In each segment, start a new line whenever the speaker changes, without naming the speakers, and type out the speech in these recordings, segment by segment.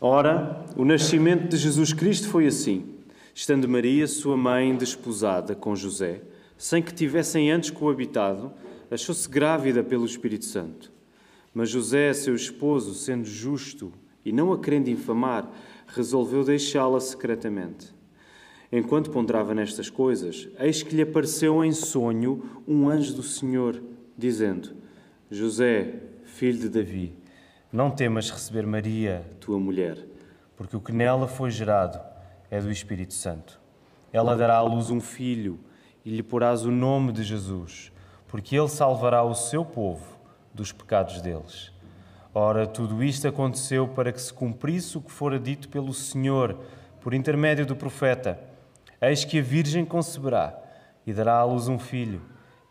Ora, o nascimento de Jesus Cristo foi assim: estando Maria, sua mãe, desposada com José, sem que tivessem antes coabitado, achou-se grávida pelo Espírito Santo. Mas José, seu esposo, sendo justo e não a querendo infamar, resolveu deixá-la secretamente. Enquanto ponderava nestas coisas, eis que lhe apareceu em sonho um anjo do Senhor, dizendo: José, filho de Davi, não temas receber Maria, tua mulher, porque o que nela foi gerado é do Espírito Santo. Ela dará à luz um filho e lhe porás o nome de Jesus, porque ele salvará o seu povo dos pecados deles. Ora, tudo isto aconteceu para que se cumprisse o que fora dito pelo Senhor por intermédio do profeta: Eis que a Virgem conceberá e dará à luz um filho,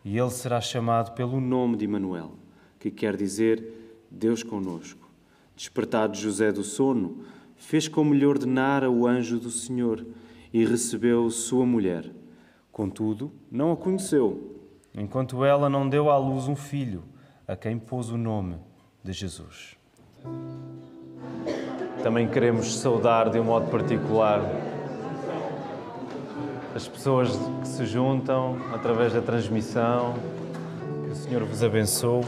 e ele será chamado pelo nome de Emanuel, que quer dizer Deus conosco. Despertado José do sono, fez como lhe ordenara o anjo do Senhor e recebeu sua mulher. Contudo, não a conheceu, enquanto ela não deu à luz um filho, a quem pôs o nome de Jesus. Também queremos saudar de um modo particular as pessoas que se juntam através da transmissão. Que o Senhor vos abençoe.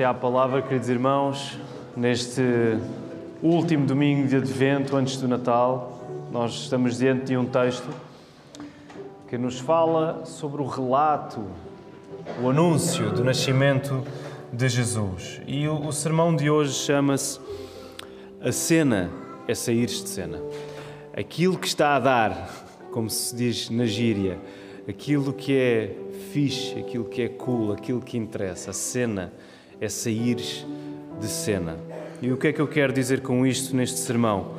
Até à palavra, queridos irmãos, neste último domingo de Advento, antes do Natal. Nós estamos diante de um texto que nos fala sobre o relato, o anúncio do nascimento de Jesus. E o, o sermão de hoje chama-se A Cena é Sair de Cena. Aquilo que está a dar, como se diz na gíria, aquilo que é fixe, aquilo que é cool, aquilo que interessa, a cena é sair de cena. E o que é que eu quero dizer com isto neste sermão?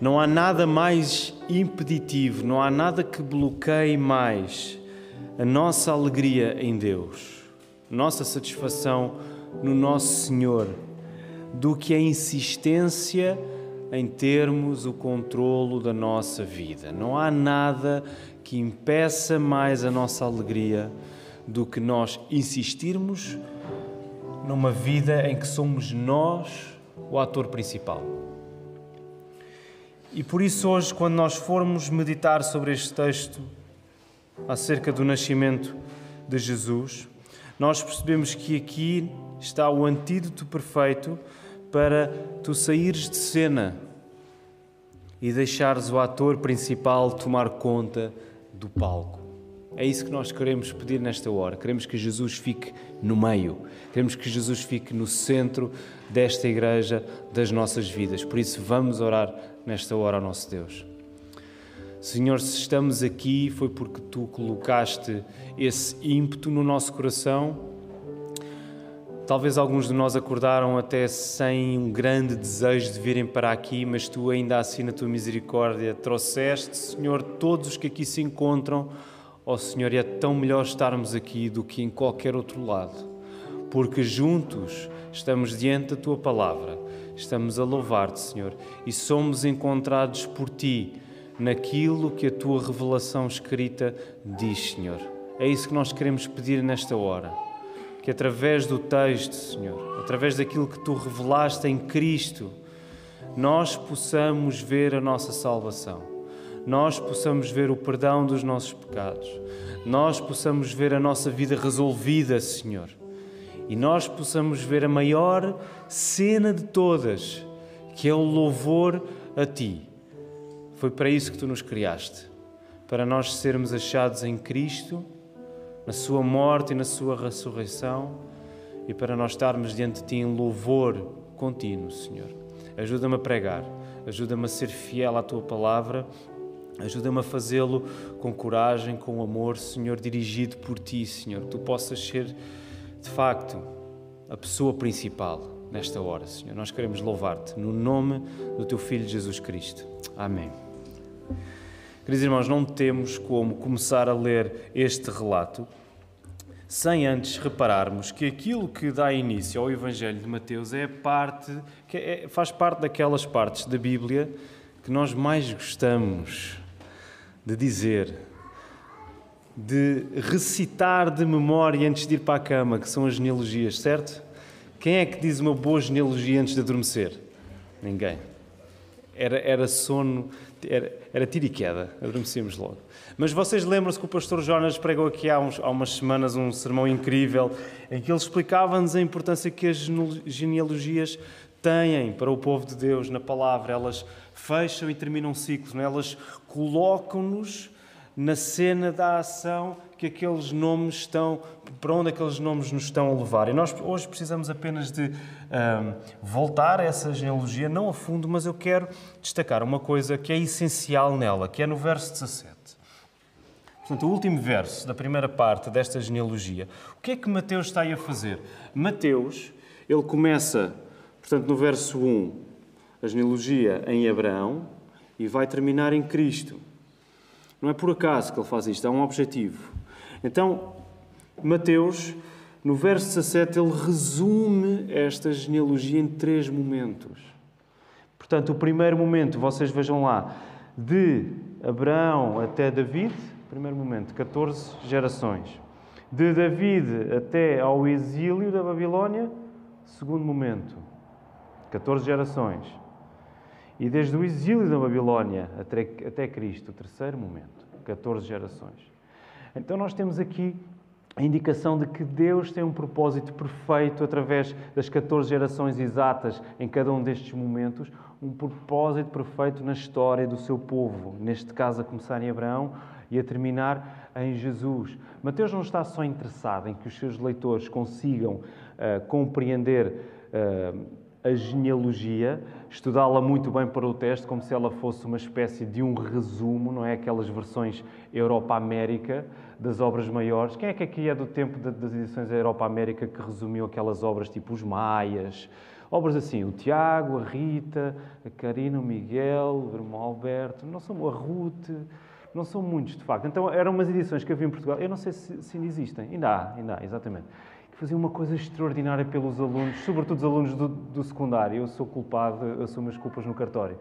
Não há nada mais impeditivo, não há nada que bloqueie mais a nossa alegria em Deus, nossa satisfação no nosso Senhor, do que a insistência em termos o controlo da nossa vida. Não há nada que impeça mais a nossa alegria do que nós insistirmos numa vida em que somos nós o ator principal. E por isso, hoje, quando nós formos meditar sobre este texto acerca do nascimento de Jesus, nós percebemos que aqui está o antídoto perfeito para tu saíres de cena e deixares o ator principal tomar conta do palco. É isso que nós queremos pedir nesta hora. Queremos que Jesus fique no meio. Queremos que Jesus fique no centro desta igreja, das nossas vidas. Por isso, vamos orar nesta hora ao nosso Deus. Senhor, se estamos aqui foi porque tu colocaste esse ímpeto no nosso coração. Talvez alguns de nós acordaram até sem um grande desejo de virem para aqui, mas tu ainda assim, na tua misericórdia, trouxeste, Senhor, todos os que aqui se encontram Ó oh, Senhor, é tão melhor estarmos aqui do que em qualquer outro lado, porque juntos estamos diante da tua palavra, estamos a louvar-te, Senhor, e somos encontrados por ti naquilo que a tua revelação escrita diz, Senhor. É isso que nós queremos pedir nesta hora. Que através do texto, Senhor, através daquilo que tu revelaste em Cristo, nós possamos ver a nossa salvação nós possamos ver o perdão dos nossos pecados, nós possamos ver a nossa vida resolvida, Senhor, e nós possamos ver a maior cena de todas, que é o louvor a Ti. Foi para isso que Tu nos criaste, para nós sermos achados em Cristo, na Sua morte e na Sua ressurreição, e para nós estarmos diante de Ti em louvor contínuo, Senhor. Ajuda-me a pregar, ajuda-me a ser fiel à Tua palavra Ajuda-me a fazê-lo com coragem, com amor, Senhor, dirigido por Ti, Senhor. Que Tu possas ser, de facto, a pessoa principal nesta hora, Senhor. Nós queremos louvar-te no nome do Teu Filho Jesus Cristo. Amém. Queridos irmãos, não temos como começar a ler este relato sem antes repararmos que aquilo que dá início ao Evangelho de Mateus é parte, que é, faz parte daquelas partes da Bíblia que nós mais gostamos de dizer de recitar de memória antes de ir para a cama, que são as genealogias, certo? Quem é que diz uma boa genealogia antes de adormecer? Ninguém. Era, era sono, era, era tiro e queda, adormecíamos logo. Mas vocês lembram-se que o pastor Jonas pregou aqui há, uns, há umas semanas um sermão incrível em que ele explicava-nos a importância que as genealogias têm para o povo de Deus na palavra. Elas fecham e terminam ciclos, é? elas colocam-nos na cena da ação que aqueles nomes estão, para onde aqueles nomes nos estão a levar. E nós hoje precisamos apenas de um, voltar a essa genealogia, não a fundo, mas eu quero destacar uma coisa que é essencial nela, que é no verso 17. Portanto, o último verso da primeira parte desta genealogia. O que é que Mateus está aí a fazer? Mateus, ele começa, portanto, no verso 1, a genealogia em Abraão e vai terminar em Cristo. Não é por acaso que ele faz isto, há um objetivo. Então, Mateus, no verso 17, ele resume esta genealogia em três momentos. Portanto, o primeiro momento, vocês vejam lá, de Abraão até David, primeiro momento, 14 gerações. De David até ao exílio da Babilónia, segundo momento, 14 gerações. E desde o exílio da Babilónia até, até Cristo, terceiro momento, 14 gerações. Então nós temos aqui a indicação de que Deus tem um propósito perfeito através das 14 gerações exatas em cada um destes momentos, um propósito perfeito na história do seu povo, neste caso a começar em Abraão e a terminar em Jesus. Mateus não está só interessado em que os seus leitores consigam uh, compreender uh, a genealogia, estudá-la muito bem para o teste, como se ela fosse uma espécie de um resumo, não é? Aquelas versões Europa-América das obras maiores. Quem é que aqui é do tempo das edições Europa-América que resumiu aquelas obras tipo os Maias? Obras assim, o Tiago, a Rita, a Karina, o Miguel, o irmão Alberto, não são a Ruth, não são muitos de facto. Então eram umas edições que havia em Portugal, eu não sei se, se ainda existem, ainda há, ainda há, exatamente faziam uma coisa extraordinária pelos alunos, sobretudo os alunos do, do secundário. Eu sou culpado, assumo as culpas no cartório.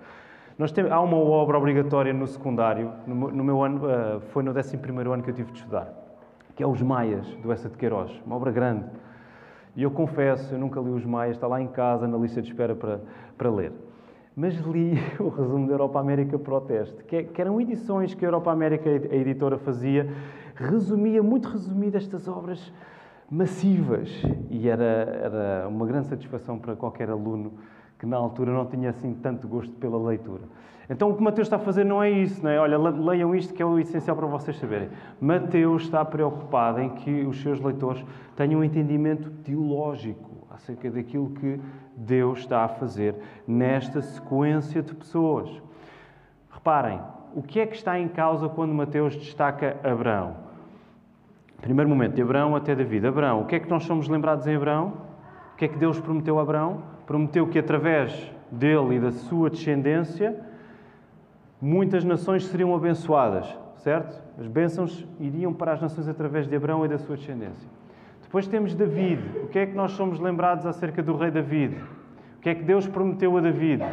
Nós temos, há uma obra obrigatória no secundário, no, no meu ano, uh, foi no 11 ano que eu tive de estudar, que é Os Maias, do Essa de Queiroz, uma obra grande. E eu confesso, eu nunca li Os Maias, está lá em casa, na lista de espera para, para ler. Mas li o resumo da Europa América Proteste, que, é, que eram edições que a Europa América, a editora, fazia, resumia, muito resumida, estas obras massivas e era, era uma grande satisfação para qualquer aluno que na altura não tinha assim tanto gosto pela leitura. Então o que Mateus está a fazer não é isso, não é? Olha, leiam isto que é o essencial para vocês saberem. Mateus está preocupado em que os seus leitores tenham um entendimento teológico acerca daquilo que Deus está a fazer nesta sequência de pessoas. Reparem, o que é que está em causa quando Mateus destaca Abraão? Primeiro momento, de Abraão até David. Abraão, o que é que nós somos lembrados em Abraão? O que é que Deus prometeu a Abraão? Prometeu que através dele e da sua descendência muitas nações seriam abençoadas, certo? As bênçãos iriam para as nações através de Abraão e da sua descendência. Depois temos David. O que é que nós somos lembrados acerca do rei David? O que é que Deus prometeu a David?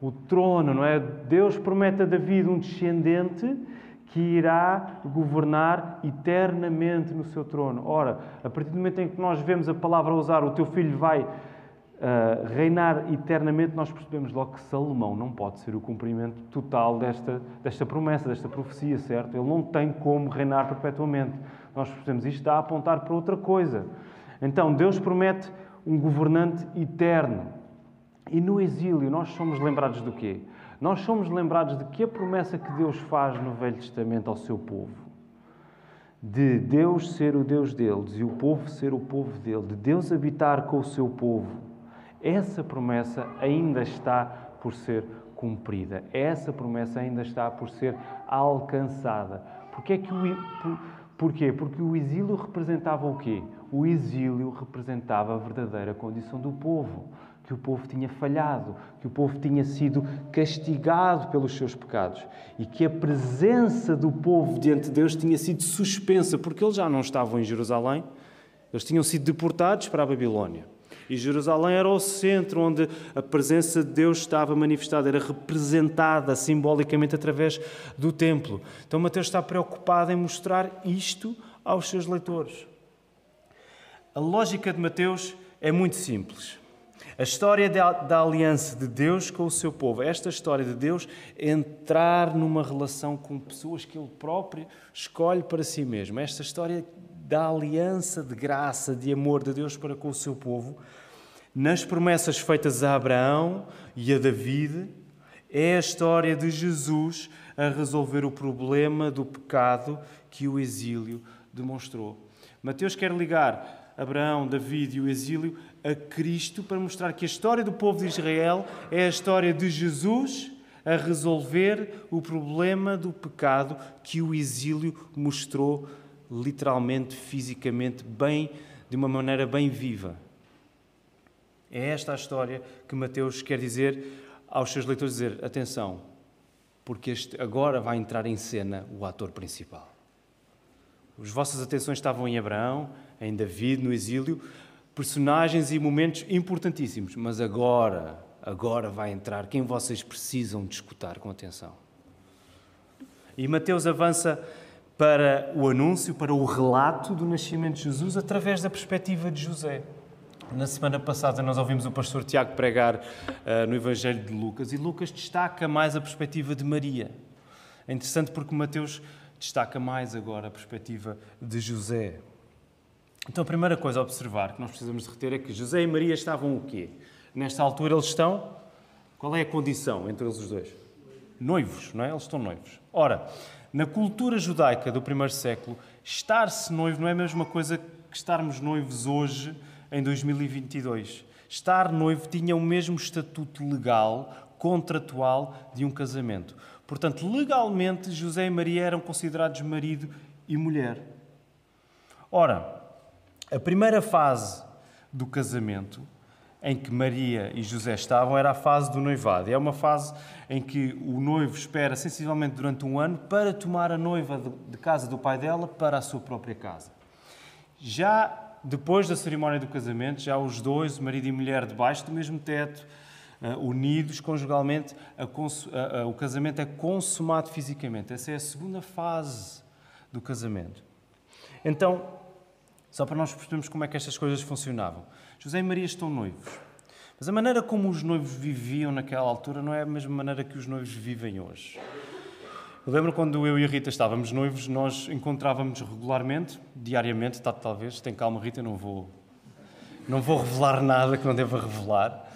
O trono, não é? Deus promete a David um descendente que irá governar eternamente no seu trono. Ora, a partir do momento em que nós vemos a palavra usar, o teu filho vai uh, reinar eternamente, nós percebemos logo que Salomão não pode ser o cumprimento total desta, desta promessa, desta profecia, certo? Ele não tem como reinar perpetuamente. Nós percebemos isto está a apontar para outra coisa. Então, Deus promete um governante eterno. E no exílio, nós somos lembrados do quê? nós somos lembrados de que a promessa que Deus faz no Velho Testamento ao seu povo, de Deus ser o Deus deles e o povo ser o povo dele, de Deus habitar com o seu povo, essa promessa ainda está por ser cumprida. Essa promessa ainda está por ser alcançada. Porque é que o, porquê? Porque o exílio representava o quê? O exílio representava a verdadeira condição do povo que o povo tinha falhado, que o povo tinha sido castigado pelos seus pecados e que a presença do povo diante de Deus tinha sido suspensa, porque eles já não estavam em Jerusalém, eles tinham sido deportados para a Babilónia. E Jerusalém era o centro onde a presença de Deus estava manifestada, era representada simbolicamente através do templo. Então Mateus está preocupado em mostrar isto aos seus leitores. A lógica de Mateus é muito simples. A história da, aliança de Deus com o seu povo, esta história de Deus entrar numa relação com pessoas que Ele próprio escolhe para si mesmo, esta história da aliança de graça, de amor de Deus para com o seu povo, nas promessas feitas a Abraão e a David, é a história de Jesus a resolver o problema do pecado que o exílio demonstrou. Mateus quer ligar Abraão, David e o exílio a Cristo para mostrar que a história do povo de Israel é a história de Jesus a resolver o problema do pecado que o exílio mostrou literalmente, fisicamente, bem, de uma maneira bem viva. É esta a história que Mateus quer dizer aos seus leitores dizer, atenção, porque este, agora vai entrar em cena o ator principal. As vossas atenções estavam em Abraão, em David, no exílio, personagens e momentos importantíssimos, mas agora, agora vai entrar quem vocês precisam de escutar com atenção. E Mateus avança para o anúncio, para o relato do nascimento de Jesus através da perspectiva de José. Na semana passada nós ouvimos o pastor Tiago pregar uh, no Evangelho de Lucas e Lucas destaca mais a perspectiva de Maria. É interessante porque Mateus destaca mais agora a perspectiva de José. Então, a primeira coisa a observar que nós precisamos de reter é que José e Maria estavam o quê? Nesta altura eles estão. Qual é a condição entre eles os dois? Noivos, não é? Eles estão noivos. Ora, na cultura judaica do primeiro século, estar-se noivo não é a mesma coisa que estarmos noivos hoje, em 2022. Estar noivo tinha o mesmo estatuto legal, contratual, de um casamento. Portanto, legalmente, José e Maria eram considerados marido e mulher. Ora, a primeira fase do casamento em que Maria e José estavam era a fase do noivado. É uma fase em que o noivo espera sensivelmente durante um ano para tomar a noiva de casa do pai dela para a sua própria casa. Já depois da cerimónia do casamento, já os dois, marido e mulher, debaixo do mesmo teto, uh, unidos conjugalmente, a a, a, o casamento é consumado fisicamente. Essa é a segunda fase do casamento. Então, só para nós percebermos como é que estas coisas funcionavam. José e Maria estão noivos. Mas a maneira como os noivos viviam naquela altura não é a mesma maneira que os noivos vivem hoje. Eu lembro quando eu e a Rita estávamos noivos, nós encontrávamos regularmente, diariamente, tá, talvez, tem calma Rita, não vou, não vou revelar nada que não deva revelar.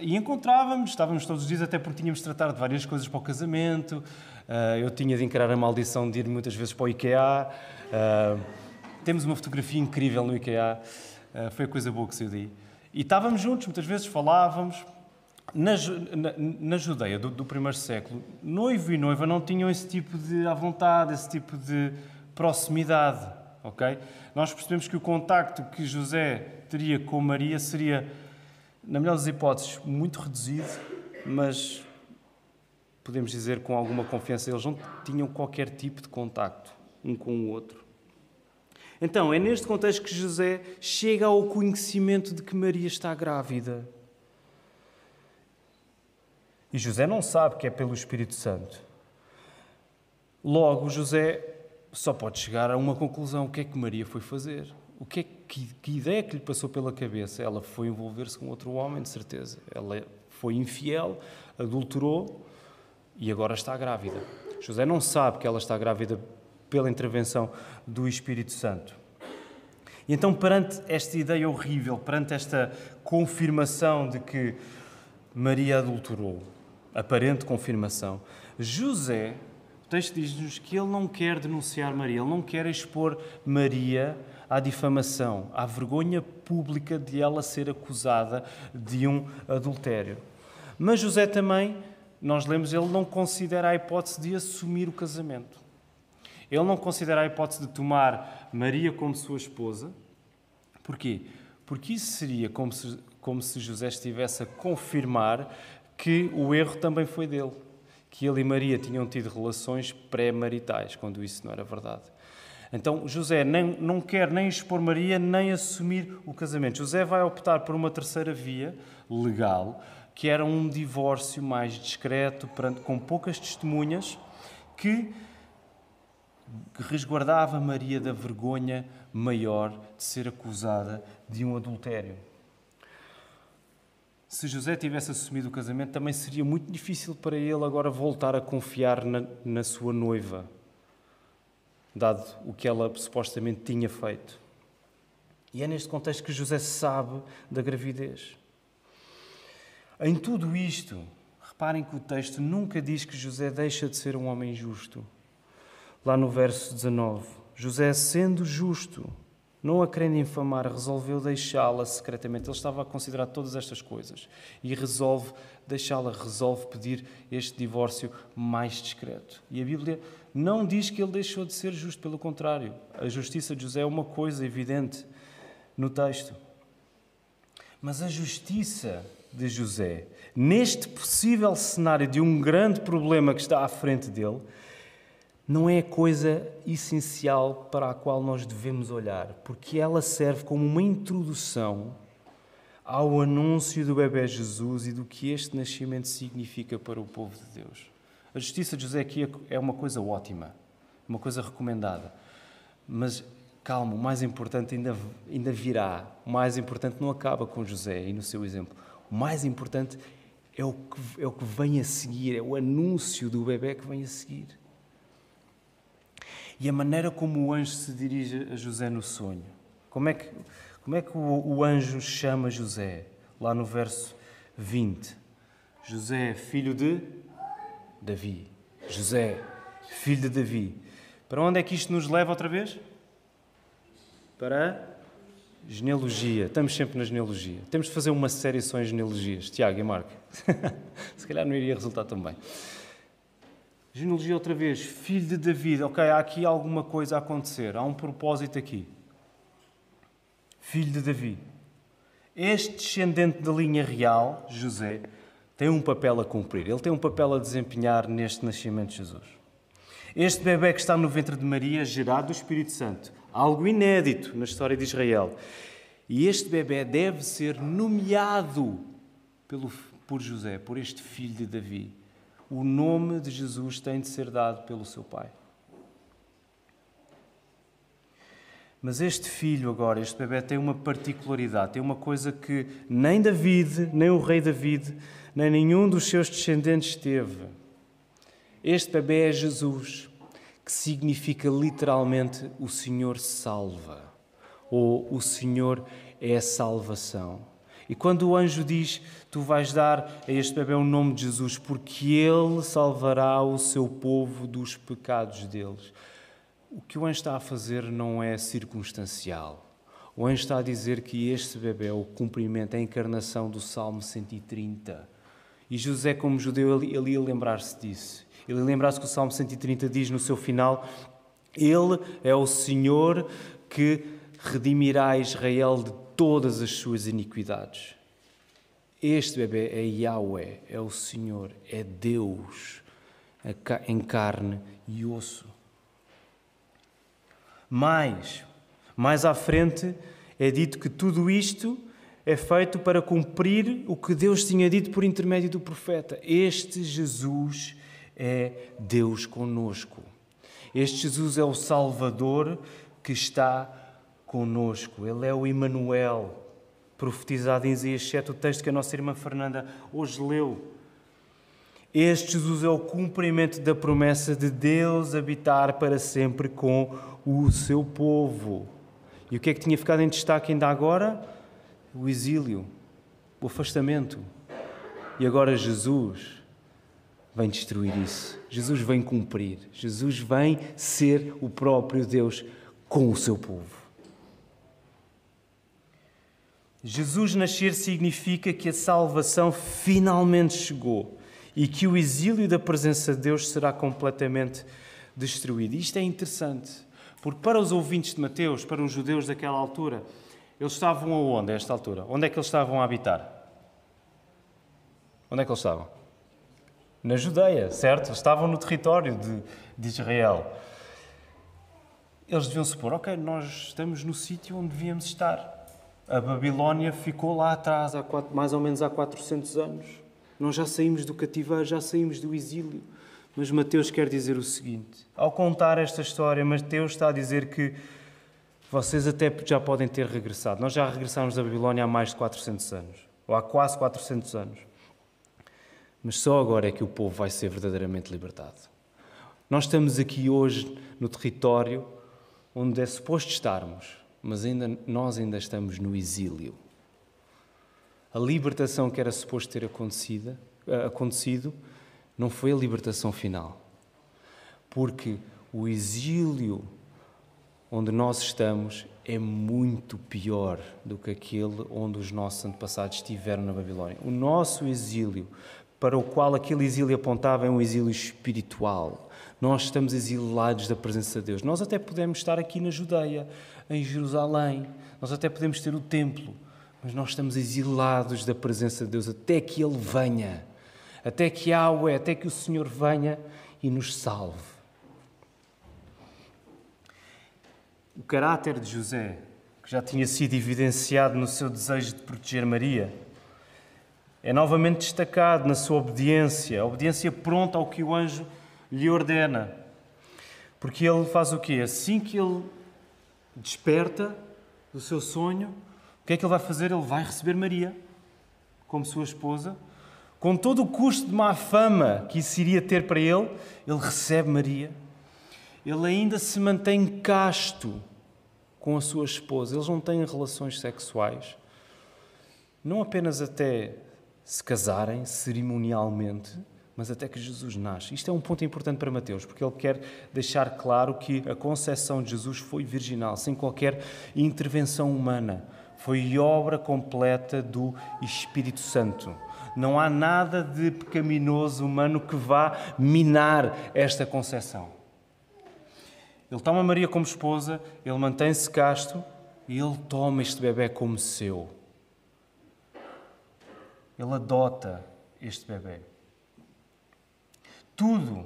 E encontrávamos, estávamos todos os dias, até porque tínhamos de tratar de várias coisas para o casamento. Ah, eu tinha de encarar a maldição de ir muitas vezes para o IKEA. Ah, temos uma fotografia incrível no IKEA, uh, foi a coisa boa que saiu daí. E estávamos juntos, muitas vezes falávamos. Na, na, na Judeia do, do, primeiro século, noivo e noiva não tinham esse tipo de à vontade, esse tipo de proximidade, ok? Nós percebemos que o contacto que José teria com Maria seria, na melhor das hipóteses, muito reduzido, mas podemos dizer com alguma confiança, eles não tinham qualquer tipo de contacto um com o outro. Então, é neste contexto que José chega ao conhecimento de que Maria está grávida. E José não sabe que é pelo Espírito Santo. Logo, José só pode chegar a uma conclusão: o que é que Maria foi fazer? O que, é, que, que ideia que lhe passou pela cabeça? Ela foi envolver-se com outro homem, de certeza. Ela foi infiel, adulterou e agora está grávida. José não sabe que ela está grávida pela intervenção do Espírito Santo. E então, perante esta ideia horrível, perante esta confirmação de que Maria adulterou, aparente confirmação, José, o texto diz-nos que ele não quer denunciar Maria, ele não quer expor Maria à difamação, à vergonha pública de ela ser acusada de um adultério. Mas José também, nós lemos, ele não considera a hipótese de assumir o casamento. Ele não considera a hipótese de tomar Maria como sua esposa. Porquê? Porque isso seria como se, como se José estivesse a confirmar que o erro também foi dele. Que ele e Maria tinham tido relações pré-maritais, quando isso não era verdade. Então José nem, não quer nem expor Maria, nem assumir o casamento. José vai optar por uma terceira via legal, que era um divórcio mais discreto, com poucas testemunhas, que resguardava Maria da vergonha maior de ser acusada de um adultério. Se José tivesse assumido o casamento, também seria muito difícil para ele agora voltar a confiar na, na sua noiva, dado o que ela supostamente tinha feito. E é neste contexto que José sabe da gravidez. Em tudo isto, reparem que o texto nunca diz que José deixa de ser um homem justo lá no verso 19. José, sendo justo, não a querendo infamar, resolveu deixá-la secretamente. Ele estava a considerar todas estas coisas e resolve deixá-la, resolve pedir este divórcio mais discreto. E a Bíblia não diz que ele deixou de ser justo, pelo contrário. A justiça de José é uma coisa evidente no texto. Mas a justiça de José, neste possível cenário de um grande problema que está à frente dele, não é a coisa essencial para a qual nós devemos olhar, porque ela serve como uma introdução ao anúncio do bebê Jesus e do que este nascimento significa para o povo de Deus. A justiça de José aqui é uma coisa ótima, uma coisa recomendada. Mas calma, o mais importante ainda, ainda virá. O mais importante não acaba com José e no seu exemplo. O mais importante é o que, é o que vem a seguir, é o anúncio do bebê que vem a seguir e a maneira como o anjo se dirige a José no sonho. Como é que, como é que o, o anjo chama José? Lá no verso 20. José, filho de Davi. José, filho de Davi. Para onde é que isto nos leva outra vez? Para genealogia. Estamos sempre na genealogia. Temos de fazer uma série só em genealogias. Tiago e Marco. Se calhar não iria resultar tão bem. Genealogia outra vez, filho de David. Ok, há aqui alguma coisa a acontecer, há um propósito aqui. Filho de Davi. Este descendente da linha real, José, tem um papel a cumprir. Ele tem um papel a desempenhar neste nascimento de Jesus. Este bebê que está no ventre de Maria, gerado do Espírito Santo, algo inédito na história de Israel. E este bebê deve ser nomeado pelo, por José, por este filho de Davi o nome de Jesus tem de ser dado pelo seu Pai. Mas este filho agora, este bebê, tem uma particularidade, tem uma coisa que nem David, nem o rei David, nem nenhum dos seus descendentes teve. Este bebê é Jesus, que significa literalmente o Senhor salva, ou o Senhor é a salvação. E quando o anjo diz: Tu vais dar a este bebê o nome de Jesus, porque ele salvará o seu povo dos pecados deles. O que o anjo está a fazer não é circunstancial. O anjo está a dizer que este bebê é o cumprimento, a encarnação do Salmo 130. E José, como judeu, ele ia lembrar-se disso. Ele ia lembrar-se que o Salmo 130 diz no seu final: Ele é o Senhor que redimirá Israel de todas as suas iniquidades. Este bebê é Yahweh, é o Senhor, é Deus em carne e osso. Mais, mais à frente é dito que tudo isto é feito para cumprir o que Deus tinha dito por intermédio do profeta. Este Jesus é Deus conosco. Este Jesus é o Salvador que está conosco. Ele é o Emmanuel, profetizado em Isaías 7, o texto que a nossa irmã Fernanda hoje leu. Este Jesus é o cumprimento da promessa de Deus habitar para sempre com o seu povo. E o que é que tinha ficado em destaque ainda agora? O exílio, o afastamento. E agora Jesus vem destruir isso. Jesus vem cumprir. Jesus vem ser o próprio Deus com o seu povo. Jesus nascer significa que a salvação finalmente chegou e que o exílio da presença de Deus será completamente destruído. Isto é interessante, porque para os ouvintes de Mateus, para os judeus daquela altura, eles estavam aonde a esta altura? Onde é que eles estavam a habitar? Onde é que eles estavam? Na Judeia, certo? Estavam no território de, de Israel. eles deviam supor: ok, nós estamos no sítio onde devíamos estar. A Babilónia ficou lá atrás, há quatro, mais ou menos há 400 anos. Nós já saímos do cativeiro, já saímos do exílio. Mas Mateus quer dizer o seguinte: ao contar esta história, Mateus está a dizer que vocês até já podem ter regressado. Nós já regressámos da Babilónia há mais de 400 anos, ou há quase 400 anos. Mas só agora é que o povo vai ser verdadeiramente libertado. Nós estamos aqui hoje no território onde é suposto estarmos, mas ainda, nós ainda estamos no exílio. A libertação que era suposto ter acontecido, eh, acontecido não foi a libertação final. Porque o exílio onde nós estamos é muito pior do que aquele onde os nossos antepassados estiveram na Babilónia. O nosso exílio, para o qual aquele exílio apontava, é um exílio espiritual. Nós estamos exilados da presença de Deus. Nós até podemos estar aqui na Judeia, em Jerusalém, nós até podemos ter o templo, mas nós estamos exilados da presença de Deus até que Ele venha, até que Yahweh, até que o Senhor venha e nos salve. O caráter de José, que já tinha sido evidenciado no seu desejo de proteger Maria, é novamente destacado na sua obediência, a obediência pronta ao que o anjo lhe ordena. Porque ele faz o quê? Assim que ele desperta do seu sonho, o que é que ele vai fazer? Ele vai receber Maria como sua esposa. Com todo o custo de má fama que isso iria ter para ele, ele recebe Maria. Ele ainda se mantém casto com a sua esposa. Eles não têm relações sexuais. Não apenas até se casarem cerimonialmente, mas até que Jesus nasce. Isto é um ponto importante para Mateus, porque ele quer deixar claro que a concepção de Jesus foi virginal, sem qualquer intervenção humana. Foi obra completa do Espírito Santo. Não há nada de pecaminoso humano que vá minar esta concepção. Ele toma Maria como esposa, ele mantém-se casto e ele toma este bebê como seu. Ele adota este bebê. Tudo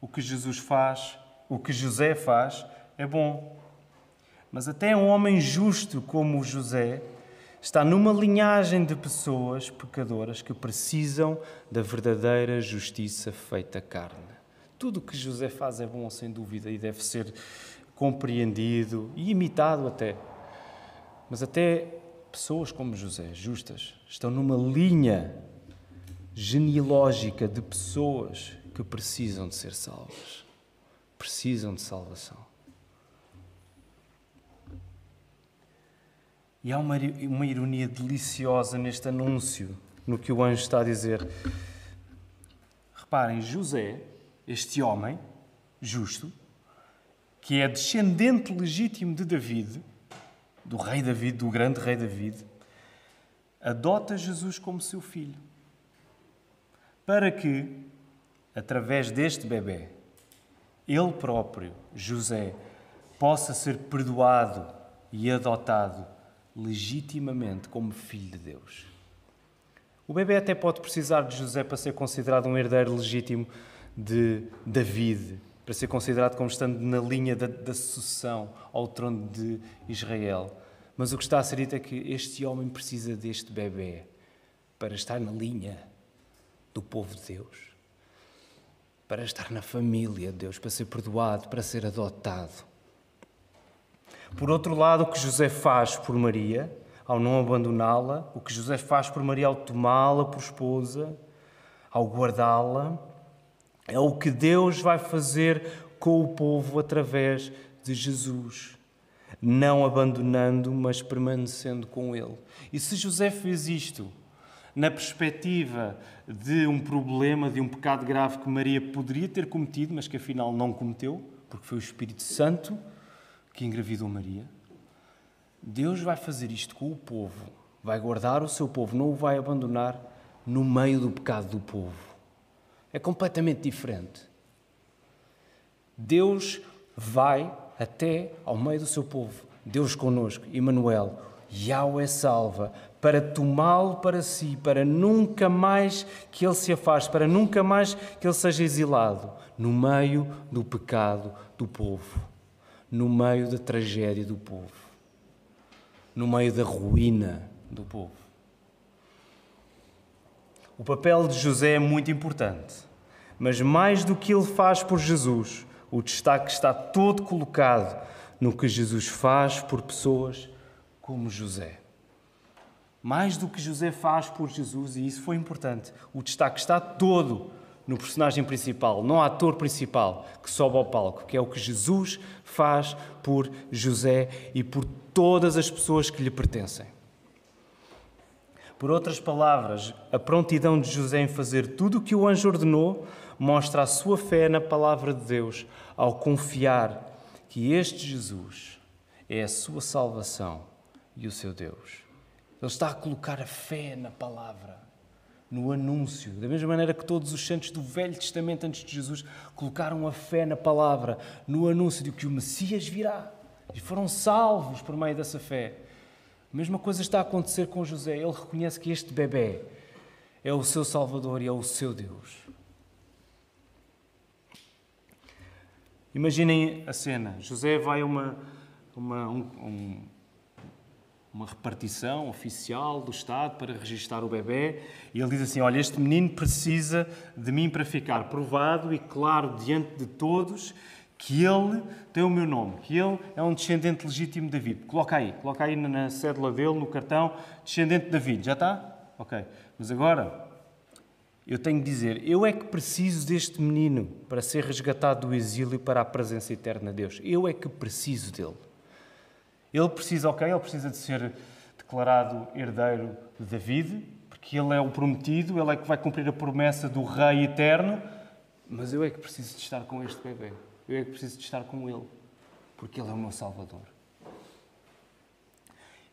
o que Jesus faz, o que José faz, é bom. Mas até um homem justo como José está numa linhagem de pessoas pecadoras que precisam da verdadeira justiça feita carne. Tudo o que José faz é bom, sem dúvida, e deve ser compreendido e imitado até. Mas até pessoas como José, justas, estão numa linha genealógica de pessoas que precisam de ser salvas. Precisam de salvação. E há uma, uma ironia deliciosa neste anúncio, no que o anjo está a dizer. Reparem, José, este homem justo, que é descendente legítimo de David, do rei David, do grande rei David, adota Jesus como seu filho, para que através deste bebê, ele próprio, José, possa ser perdoado e adotado legitimamente como filho de Deus. O bebê até pode precisar de José para ser considerado um herdeiro legítimo de David, para ser considerado como estando na linha da, da sucessão ao trono de Israel. Mas o que está a ser dito é que este homem precisa deste bebê para estar na linha do povo de Deus para estar na família de Deus, para ser perdoado, para ser adotado. Por outro lado, o que José faz por Maria, ao não abandoná-la, o que José faz por Maria ao tomá-la por esposa, ao guardá-la, é o que Deus vai fazer com o povo através de Jesus, não abandonando, mas permanecendo com ele. E se José fez isto na perspectiva de um problema, de um pecado grave que Maria poderia ter cometido, mas que afinal não cometeu, porque foi o Espírito Santo que engravidou Maria. Deus vai fazer isto com o povo, vai guardar o seu povo, não o vai abandonar no meio do pecado do povo. É completamente diferente. Deus vai até ao meio do seu povo. Deus conosco, Emmanuel, Yahweh salva, para tomá-lo para si, para nunca mais que ele se afaste, para nunca mais que ele seja exilado no meio do pecado do povo. no meio da tragédia do povo, no meio da ruína do povo. O papel de José é muito importante, mas mais do que ele faz por Jesus, o destaque está todo colocado no que Jesus faz por pessoas como José. Mais do que José faz por Jesus, e isso foi importante, o destaque está todo no personagem principal, no ator principal que sobe ao palco, que é o que Jesus faz por José e por todas as pessoas que lhe pertencem. Por outras palavras, a prontidão de José em fazer tudo o que o anjo ordenou mostra a sua fé na palavra de Deus ao confiar que este Jesus é a sua salvação e o seu Deus. Ele está a colocar a fé na palavra, no anúncio, da mesma maneira que todos os santos do Velho Testamento antes de Jesus colocaram a fé na palavra, no anúncio de que o Messias virá e foram salvos por meio dessa fé. A mesma coisa está a acontecer com José. Ele reconhece que este bebê é o seu Salvador e é o seu Deus. Imaginem a cena. José vai a uma, uma, um, uma repartição oficial do Estado para registar o bebê e ele diz assim: Olha, este menino precisa de mim para ficar provado e claro diante de todos que ele tem o meu nome, que ele é um descendente legítimo de David. Coloca aí, coloca aí na cédula dele, no cartão, descendente de David. Já está? Ok. Mas agora, eu tenho que dizer, eu é que preciso deste menino para ser resgatado do exílio para a presença eterna de Deus. Eu é que preciso dele. Ele precisa, ok, ele precisa de ser declarado herdeiro de David, porque ele é o prometido, ele é que vai cumprir a promessa do rei eterno, mas eu é que preciso de estar com este bebê. Eu é que preciso de estar com Ele, porque Ele é o meu Salvador.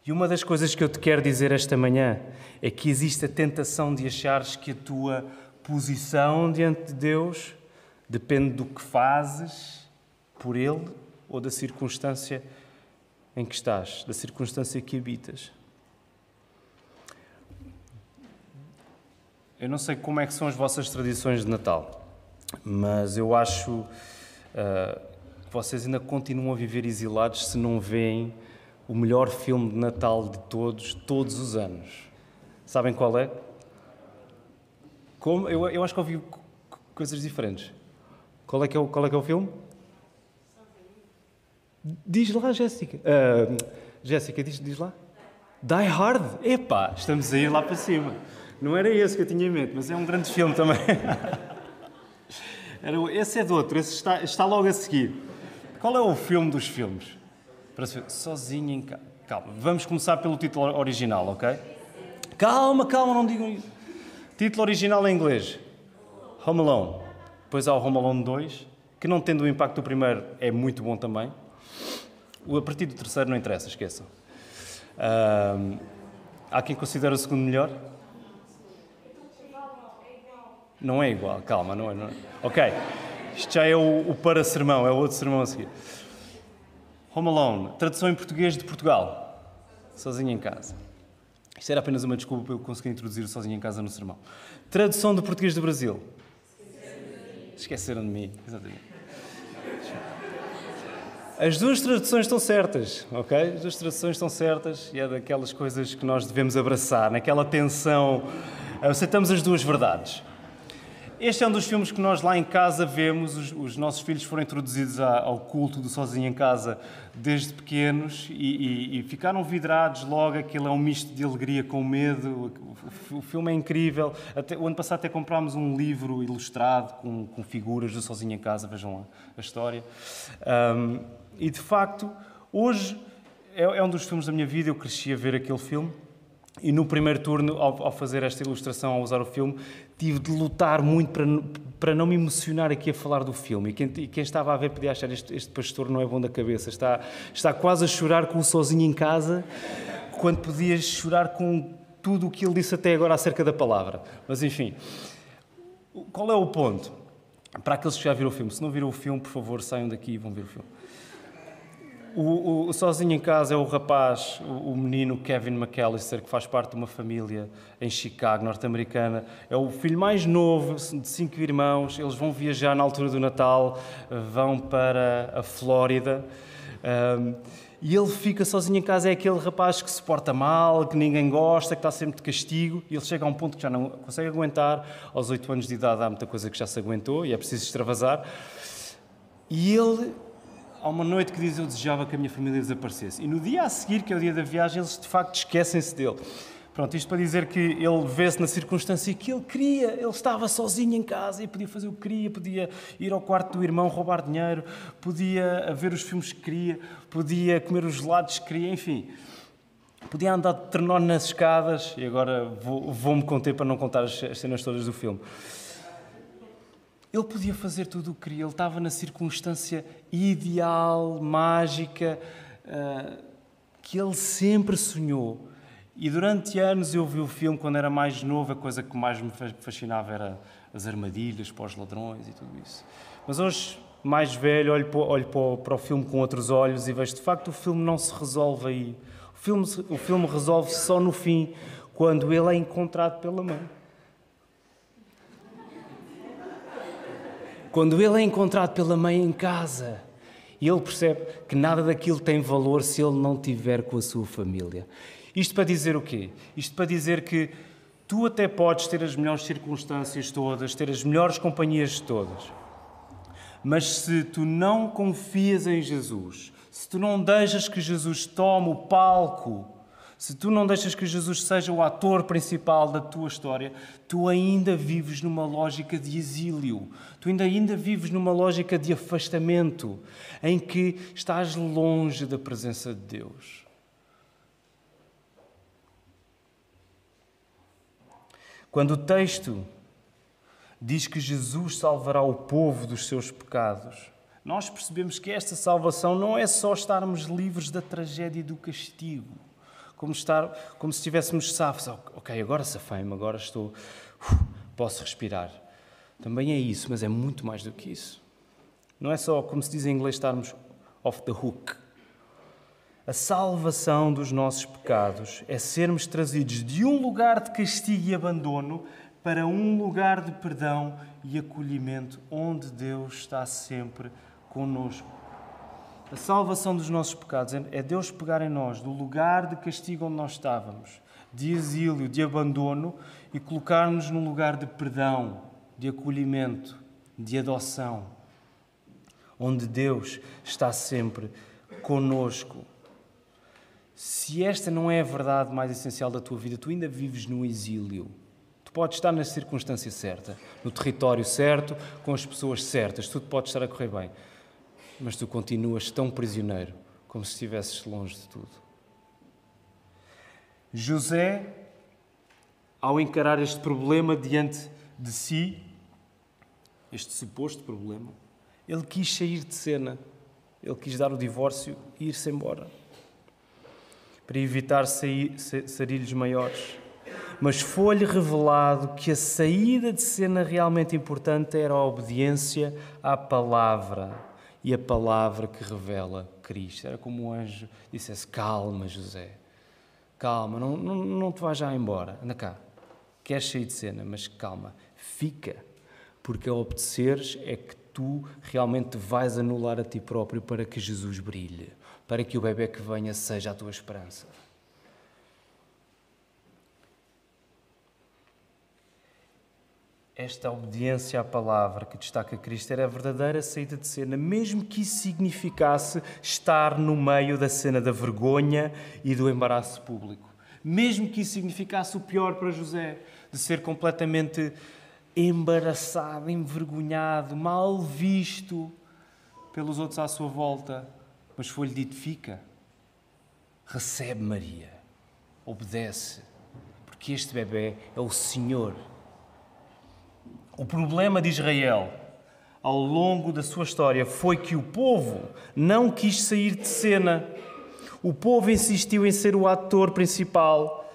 E uma das coisas que eu te quero dizer esta manhã é que existe a tentação de achares que a tua posição diante de Deus depende do que fazes por Ele ou da circunstância em que estás, da circunstância que habitas. Eu não sei como é que são as vossas tradições de Natal, mas eu acho uh, vocês ainda continuam a viver exilados se não veem o melhor filme de Natal de todos, todos os anos. Sabem qual é? Como? Eu, eu acho que ouvi coisas diferentes. Qual é que é o, qual é, que é o filme? Diz lá, Jéssica. Uh, Jéssica, diz, diz lá. Die Hard. Epá, estamos a ir lá para cima. Não era esse que eu tinha em mente, mas é um grande filme também. Era, esse é de outro, esse está, está logo a seguir. Qual é o filme dos filmes? Para se sozinho em casa. Calma, vamos começar pelo título original, ok? Calma, calma, não digam isso. Título original em inglês: Home Alone. Depois há o Home Alone 2, que não tendo o impacto do primeiro é muito bom também. O a partir do terceiro não interessa, esqueçam. Um, há quem considere o segundo melhor? Não é igual, calma, não é. Não é. Ok, isto já é o, o para-sermão, é o outro sermão a seguir. Home Alone, tradução em português de Portugal. Sozinho em casa. Isto era apenas uma desculpa para eu conseguir introduzir sozinho em casa no sermão. Tradução do português do Brasil. Esqueceram de mim, exatamente. As duas traduções estão certas, ok? As duas traduções estão certas e é daquelas coisas que nós devemos abraçar, naquela tensão. Aceitamos as duas verdades. Este é um dos filmes que nós lá em casa vemos. Os, os nossos filhos foram introduzidos ao culto do Sozinho em Casa desde pequenos e, e, e, ficaram vidrados logo. Aquilo é um misto de alegria com medo. O, o filme é incrível. Até, o ano passado até comprámos um livro ilustrado com, com figuras do Sozinho em Casa. Vejam lá a história. Um, e de facto, hoje é, é um dos filmes da minha vida. Eu cresci a ver aquele filme. E no primeiro turno, ao, ao, fazer esta ilustração, ao usar o filme, tive de lutar muito para, para não me emocionar aqui a falar do filme. E quem, e quem estava a ver podia achar este, este pastor não é bom da cabeça, está, está quase a chorar com o sozinho em casa, quando podias chorar com tudo o que ele disse até agora acerca da palavra. Mas enfim, qual é o ponto? Para aqueles que já viram o filme, se não viram o filme, por favor, saiam daqui e vão ver o filme. O, o, Sozinho em Casa é o rapaz, o, o, menino Kevin McAllister, que faz parte de uma família em Chicago, norte-americana. É o filho mais novo de cinco irmãos. Eles vão viajar na altura do Natal, vão para a Flórida. Um, e ele fica sozinho em casa, é aquele rapaz que se porta mal, que ninguém gosta, que está sempre de castigo, e ele chega a um ponto que já não consegue aguentar. Aos oito anos de idade há muita coisa que já se aguentou e é preciso extravasar. E ele, há uma noite que diz: Eu desejava que a minha família desaparecesse. E no dia a seguir, que é o dia da viagem, eles de facto esquecem-se dele. Pronto, isto para dizer que ele vê-se na circunstância que ele queria, ele estava sozinho em casa e podia fazer o que queria, podia ir ao quarto do irmão roubar dinheiro, podia ver os filmes que queria, podia comer os gelados que queria, enfim. Podia andar de trenó nas escadas, e agora vou-me vou conter para não contar as cenas todas do filme. Ele podia fazer tudo o que queria, ele estava na circunstância ideal, mágica, uh, que ele sempre sonhou. E durante anos eu vi o filme quando era mais novo, a coisa que mais me fascinava era as armadilhas para os ladrões e tudo isso. Mas hoje, mais velho, olho para, olho para o filme com outros olhos e vejo de facto o filme não se resolve aí. O filme, o filme resolve-se só no fim, quando ele é encontrado pela mãe. Quando ele é encontrado pela mãe em casa. E ele percebe que nada daquilo tem valor se ele não tiver com a sua família. Isto para dizer o quê? Isto para dizer que tu até podes ter as melhores circunstâncias todas, ter as melhores companhias todas, mas se tu não confias em Jesus, se tu não deixas que Jesus tome o palco, se tu não deixas que Jesus seja o ator principal da tua história, tu ainda vives numa lógica de exílio, tu ainda, ainda vives numa lógica de afastamento, em que estás longe da presença de Deus. Quando o texto diz que Jesus salvará o povo dos seus pecados, nós percebemos que esta salvação não é só estarmos livres da tragédia e do castigo, como, estar, como se estivéssemos safos. Ok, agora safei-me, agora estou. Uh, posso respirar. Também é isso, mas é muito mais do que isso. Não é só, como se diz em inglês, estarmos off the hook. A salvação dos nossos pecados é sermos trazidos de um lugar de castigo e abandono para um lugar de perdão e acolhimento, onde Deus está sempre conosco. A salvação dos nossos pecados é Deus pegar em nós do lugar de castigo onde nós estávamos, de exílio, de abandono, e colocar-nos num lugar de perdão, de acolhimento, de adoção, onde Deus está sempre conosco. Se esta não é a verdade mais essencial da tua vida, tu ainda vives no exílio. Tu podes estar na circunstância certa, no território certo, com as pessoas certas, tudo pode estar a correr bem, mas tu continuas tão prisioneiro como se estivesses longe de tudo. José, ao encarar este problema diante de si, este suposto problema, ele quis sair de cena, ele quis dar o divórcio e ir-se embora para evitar sarilhos maiores. Mas foi-lhe revelado que a saída de cena realmente importante era a obediência à palavra e a palavra que revela Cristo. Era como um anjo dissesse: Calma, José, calma, não, não, não te vais já embora, anda cá. Queres sair de cena, mas calma, fica, porque a obedeceres é que tu realmente vais anular a ti próprio para que Jesus brilhe para que o bebê que venha seja a tua esperança. Esta obediência à palavra que destaca Cristo era a verdadeira saída de cena, mesmo que isso significasse estar no meio da cena da vergonha e do embaraço público. Mesmo que isso significasse o pior para José, de ser completamente embaraçado, envergonhado, mal visto pelos outros à sua volta mas foi-lhe dito: fica, recebe Maria, obedece, porque este bebê é o Senhor. O problema de Israel ao longo da sua história foi que o povo não quis sair de cena. O povo insistiu em ser o ator principal,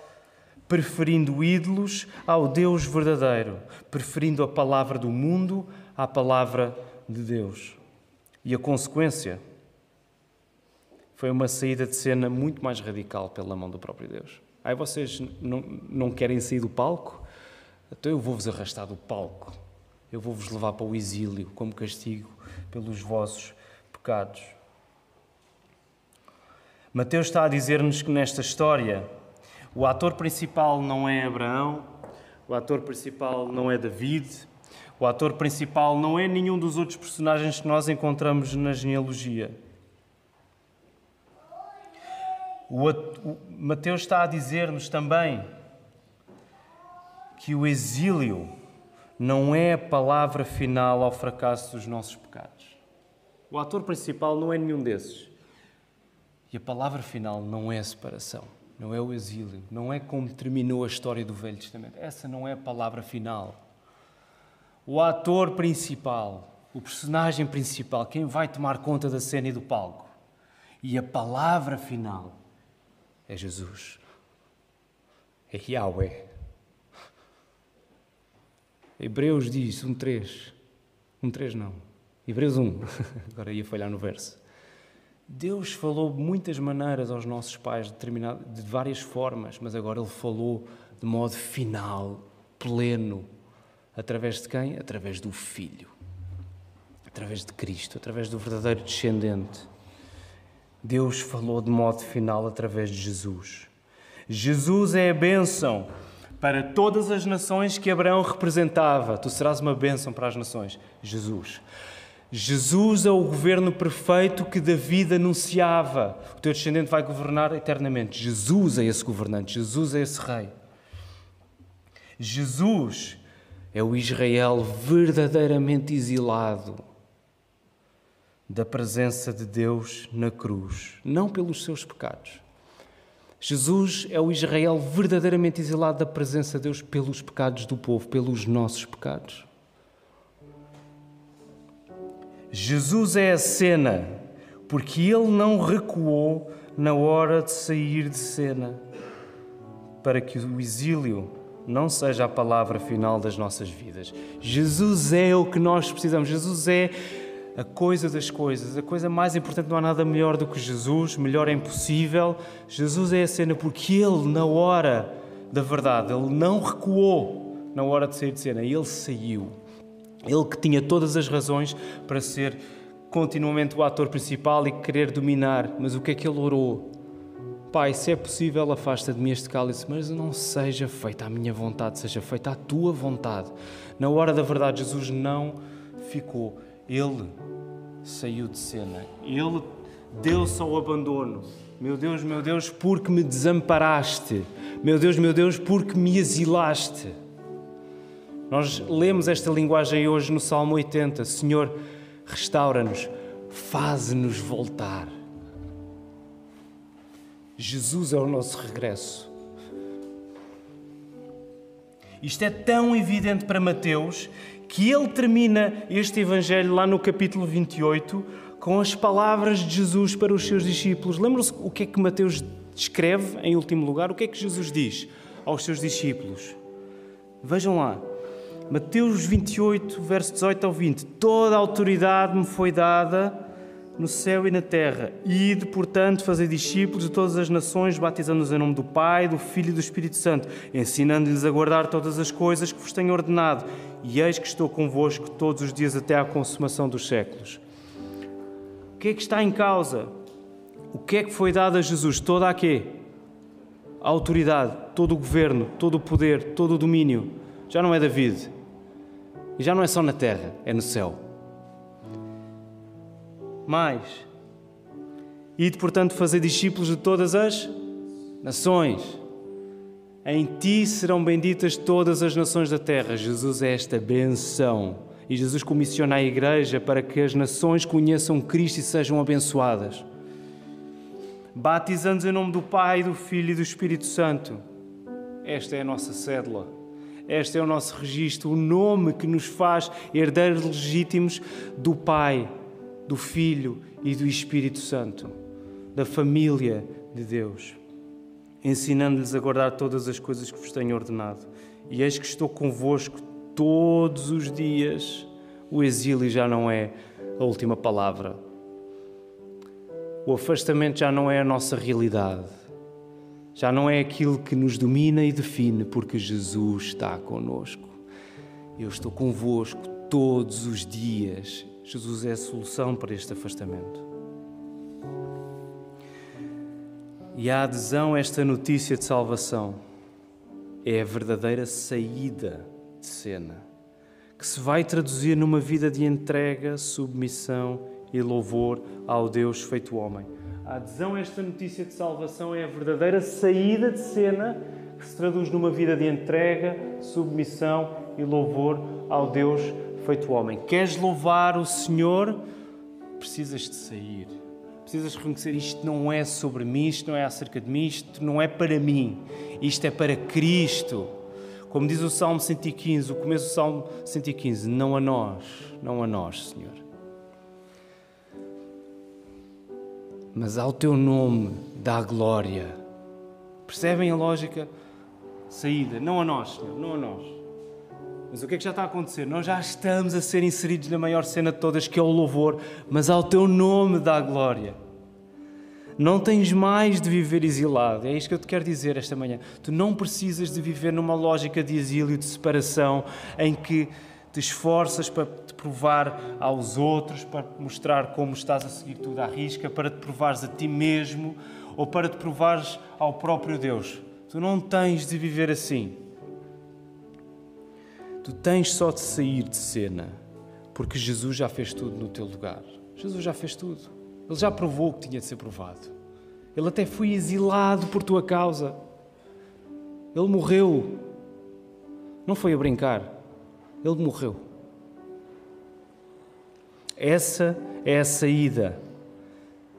preferindo ídolos ao Deus verdadeiro, preferindo a palavra do mundo à palavra de Deus. E a consequência foi uma saída de cena muito mais radical pela mão do próprio Deus. Aí vocês não, não querem sair do palco? Então eu vou-vos arrastar do palco. Eu vou-vos levar para o exílio como castigo pelos vossos pecados. Mateus está a dizer-nos que nesta história o ator principal não é Abraão, o ator principal não é David, o ator principal não é nenhum dos outros personagens que nós encontramos na genealogia. O, Mateus está a dizer-nos também que o exílio não é a palavra final ao fracasso dos nossos pecados. O ator principal não é nenhum desses. E a palavra final não é a separação, não é o exílio, não é como terminou a história do Velho Testamento. Essa não é a palavra final. O ator principal, o personagem principal, quem vai tomar conta da cena e do palco. E a palavra final é Jesus. É Yahweh. Hebreus diz, 1.3. 1.3 não. Hebreus 1. Agora ia falhar no verso. Deus falou de muitas maneiras aos nossos pais, de várias formas, mas agora Ele falou de modo final, pleno. Através de quem? Através do Filho. Através de Cristo, através do verdadeiro descendente. Deus falou de modo final através de Jesus. Jesus é a bênção para todas as nações que Abraão representava. Tu serás uma bênção para as nações. Jesus. Jesus é o governo perfeito que David anunciava. O teu descendente vai governar eternamente. Jesus é esse governante, Jesus é esse rei. Jesus é o Israel verdadeiramente exilado da presença de Deus na cruz, não pelos seus pecados, Jesus é o Israel verdadeiramente exilado da presença de Deus pelos pecados do povo, pelos nossos pecados. Jesus é a cena, porque ele não recuou na hora de sair de cena, para que o exílio não seja a palavra final das nossas vidas. Jesus é o que nós precisamos. Jesus é a coisa das coisas. A coisa mais importante não há nada melhor do que Jesus, melhor é impossível. Jesus é a cena porque ele, na hora da verdade, ele não recuou na hora de sair de cena, ele saiu. Ele que tinha todas as razões para ser continuamente o ator principal e querer dominar, mas o que é que ele orou? Pai, se é possível, afasta de mim este cálice, mas não seja feita a minha vontade, seja feita a tua vontade. Na hora da verdade, Jesus não ficou ele saiu de cena. Ele deu-se ao abandono. Meu Deus, meu Deus, porque me desamparaste. Meu Deus, meu Deus, porque me asilaste. Nós lemos esta linguagem hoje no Salmo 80. Senhor, restaura-nos, faze-nos voltar. Jesus é o nosso regresso. Isto é tão evidente para Mateus que ele termina este Evangelho lá no capítulo 28 com as palavras de Jesus para os seus discípulos. Lembram-se o que é que Mateus escreve em último lugar? O que é que Jesus diz aos seus discípulos? Vejam lá, Mateus 28, verso 18 ao 20: Toda a autoridade me foi dada no céu e na terra. Ide, portanto, fazer discípulos de todas as nações, batizando-os em nome do Pai, do Filho e do Espírito Santo, ensinando-lhes a guardar todas as coisas que vos tenho ordenado. E eis que estou convosco todos os dias até à consumação dos séculos. O que é que está em causa? O que é que foi dado a Jesus? Toda a quê? A autoridade, todo o governo, todo o poder, todo o domínio. Já não é David. E já não é só na terra, é no céu. Mais. Ide, portanto, fazer discípulos de todas as nações. Em ti serão benditas todas as nações da terra. Jesus é esta benção. E Jesus comissiona a igreja para que as nações conheçam Cristo e sejam abençoadas. Batizando-os em nome do Pai, do Filho e do Espírito Santo. Esta é a nossa cédula. Este é o nosso registro, o nome que nos faz herdeiros legítimos do Pai do Filho e do Espírito Santo, da família de Deus, ensinando-lhes a guardar todas as coisas que vos tenho ordenado. E eis que estou convosco todos os dias. O exílio já não é a última palavra. O afastamento já não é a nossa realidade. Já não é aquilo que nos domina e define, porque Jesus está conosco. Eu estou convosco todos os dias Jesus é a solução para este afastamento. E a adesão a esta notícia de salvação é a verdadeira saída de cena, que se vai traduzir numa vida de entrega, submissão e louvor ao Deus feito homem. A adesão a esta notícia de salvação é a verdadeira saída de cena que se traduz numa vida de entrega, submissão e louvor ao Deus feito homem. Queres louvar o Senhor? Precisas de sair. Precisas reconhecer isto não é sobre mim, isto não é acerca de mim, isto não é para mim, isto é para Cristo. Como diz o Salmo 115, o começo do Salmo 115, não a nós, não a nós, Senhor. Mas ao teu nome dá glória. Percebem a lógica? Saída, não a nós, Senhor, não a nós. Mas o que é que já está a acontecer? Nós já estamos a ser inseridos na maior cena de todas, que é o louvor, mas ao teu nome dá glória. Não tens mais de viver exilado. É isto que eu te quero dizer esta manhã. Tu não precisas de viver numa lógica de exílio, de separação, em que te esforças para te provar aos outros, para mostrar como estás a seguir tudo à risca, para te provares a ti mesmo ou para te provares ao próprio Deus. Tu não tens de viver assim. Tu tens só de sair de cena, porque Jesus já fez tudo no teu lugar. Jesus já fez tudo. Ele já provou o que tinha de ser provado. Ele até foi exilado por tua causa. Ele morreu. Não foi a brincar. Ele morreu. Essa é a saída,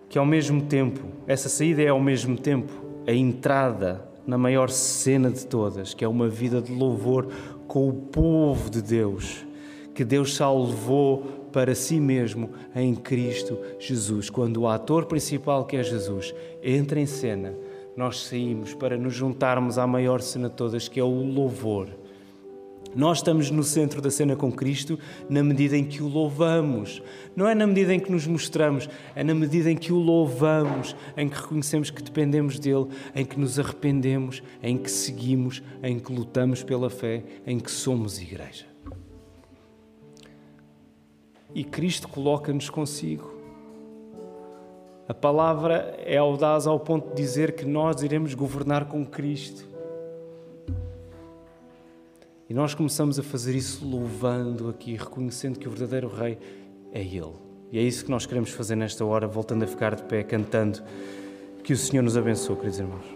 que ao mesmo tempo, essa saída é ao mesmo tempo a entrada na maior cena de todas, que é uma vida de louvor com o povo de Deus, que Deus salvou para si mesmo em Cristo Jesus. Quando o ator principal, que é Jesus, entra em cena, nós saímos para nos juntarmos à maior cena de todas, que é o louvor. Nós estamos no centro da cena com Cristo na medida em que o louvamos. Não é na medida em que nos mostramos, é na medida em que o louvamos, em que reconhecemos que dependemos dele, em que nos arrependemos, em que seguimos, em que lutamos pela fé, em que somos igreja. E Cristo coloca-nos consigo. A palavra é audaz ao ponto de dizer que nós iremos governar com Cristo. E nós começamos a fazer isso louvando aqui, reconhecendo que o verdadeiro Rei é Ele. E é isso que nós queremos fazer nesta hora, voltando a ficar de pé, cantando. Que o Senhor nos abençoe, queridos irmãos.